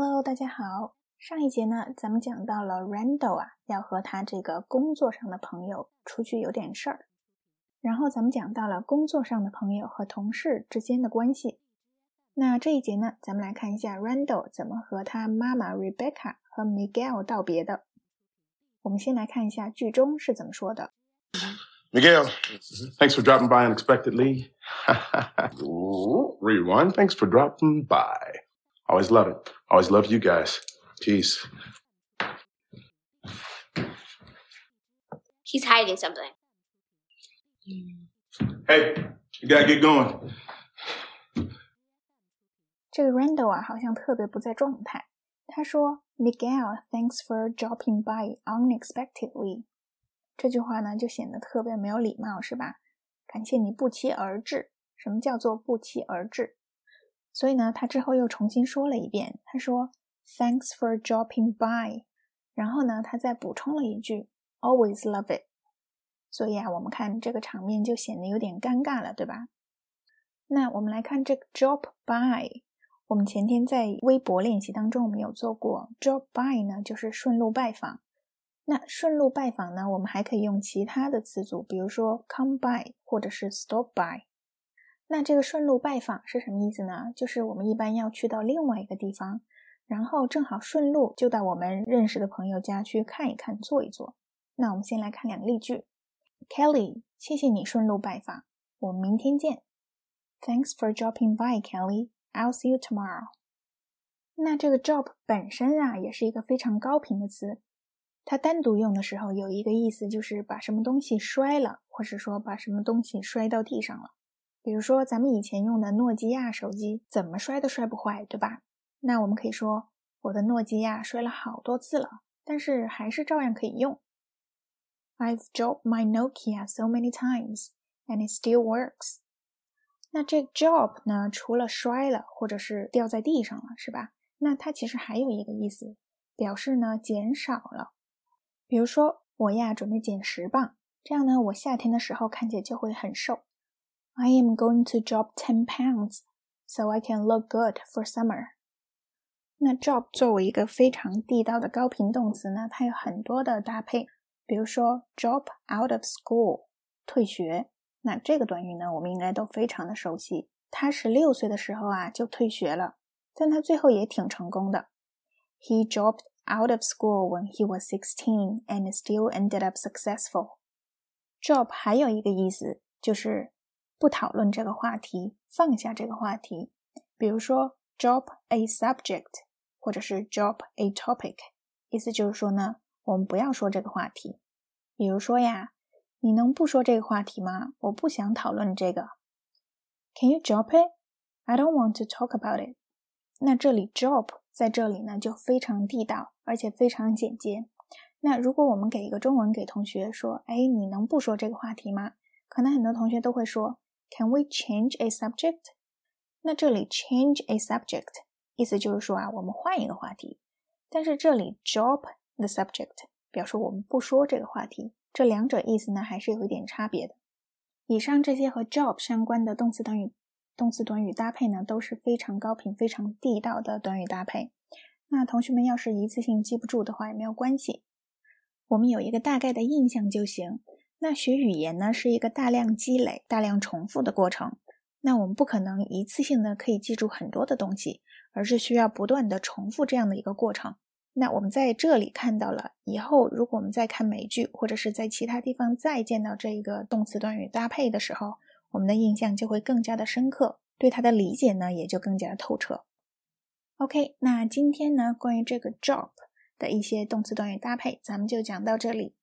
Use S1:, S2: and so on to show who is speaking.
S1: Hello，大家好。上一节呢，咱们讲到了 Randall 啊，要和他这个工作上的朋友出去有点事儿。然后咱们讲到了工作上的朋友和同事之间的关系。那这一节呢，咱们来看一下 Randall 怎么和他妈妈 Rebecca 和 Miguel 道别的。我们先来看一下剧中是怎么说的。
S2: Miguel, thanks for dropping by unexpectedly. Rewind, thanks for dropping by. Always love it. Always love you guys. Peace.
S3: He's hiding something.
S2: Hey, you gotta get going.
S1: 这个 Randall 啊，好像特别不在状态。他说：“Miguel, thanks for dropping by unexpectedly。”这句话呢，就显得特别没有礼貌，是吧？感谢你不期而至。什么叫做不期而至？ 所以呢，他之后又重新说了一遍，他说：“Thanks for dropping by。”然后呢，他再补充了一句：“Always love it。”所以啊，我们看这个场面就显得有点尴尬了，对吧？那我们来看这个 “drop by”。我们前天在微博练习当中，我们有做过 “drop by” 呢，就是顺路拜访。那顺路拜访呢，我们还可以用其他的词组，比如说 “come by” 或者是 “stop by”。那这个顺路拜访是什么意思呢？就是我们一般要去到另外一个地方，然后正好顺路就到我们认识的朋友家去看一看、坐一坐。那我们先来看两个例句：Kelly，谢谢你顺路拜访，我们明天见。Thanks for dropping by, Kelly. I'll see you tomorrow. 那这个 drop 本身啊，也是一个非常高频的词，它单独用的时候有一个意思，就是把什么东西摔了，或者说把什么东西摔到地上了。比如说，咱们以前用的诺基亚手机，怎么摔都摔不坏，对吧？那我们可以说，我的诺基亚摔了好多次了，但是还是照样可以用。I've dropped my Nokia so many times, and it still works。那这 drop 呢，除了摔了，或者是掉在地上了，是吧？那它其实还有一个意思，表示呢减少了。比如说，我呀准备减十磅，这样呢，我夏天的时候看起来就会很瘦。I am going to drop ten pounds so I can look good for summer。那 drop 作为一个非常地道的高频动词呢，它有很多的搭配，比如说 drop out of school，退学。那这个短语呢，我们应该都非常的熟悉。他十六岁的时候啊就退学了，但他最后也挺成功的。He dropped out of school when he was sixteen and still ended up successful。drop 还有一个意思就是。 不讨论这个话题，放下这个话题。比如说，drop a subject，或者是 drop a topic，意思就是说呢，我们不要说这个话题。比如说呀，你能不说这个话题吗？我不想讨论这个。Can you drop it? I don't want to talk about it. 那这里 drop 在这里呢就非常地道，而且非常简洁。那如果我们给一个中文给同学说，哎，你能不说这个话题吗？可能很多同学都会说。Can we change a subject？那这里 change a subject 意思就是说啊，我们换一个话题。但是这里 drop the subject 表示我们不说这个话题。这两者意思呢还是有一点差别的。以上这些和 drop 相关的动词短语、动词短语搭配呢都是非常高频、非常地道的短语搭配。那同学们要是一次性记不住的话也没有关系，我们有一个大概的印象就行。那学语言呢，是一个大量积累、大量重复的过程。那我们不可能一次性的可以记住很多的东西，而是需要不断的重复这样的一个过程。那我们在这里看到了，以后如果我们再看美剧，或者是在其他地方再见到这一个动词短语搭配的时候，我们的印象就会更加的深刻，对它的理解呢也就更加的透彻。OK，那今天呢关于这个 job 的一些动词短语搭配，咱们就讲到这里。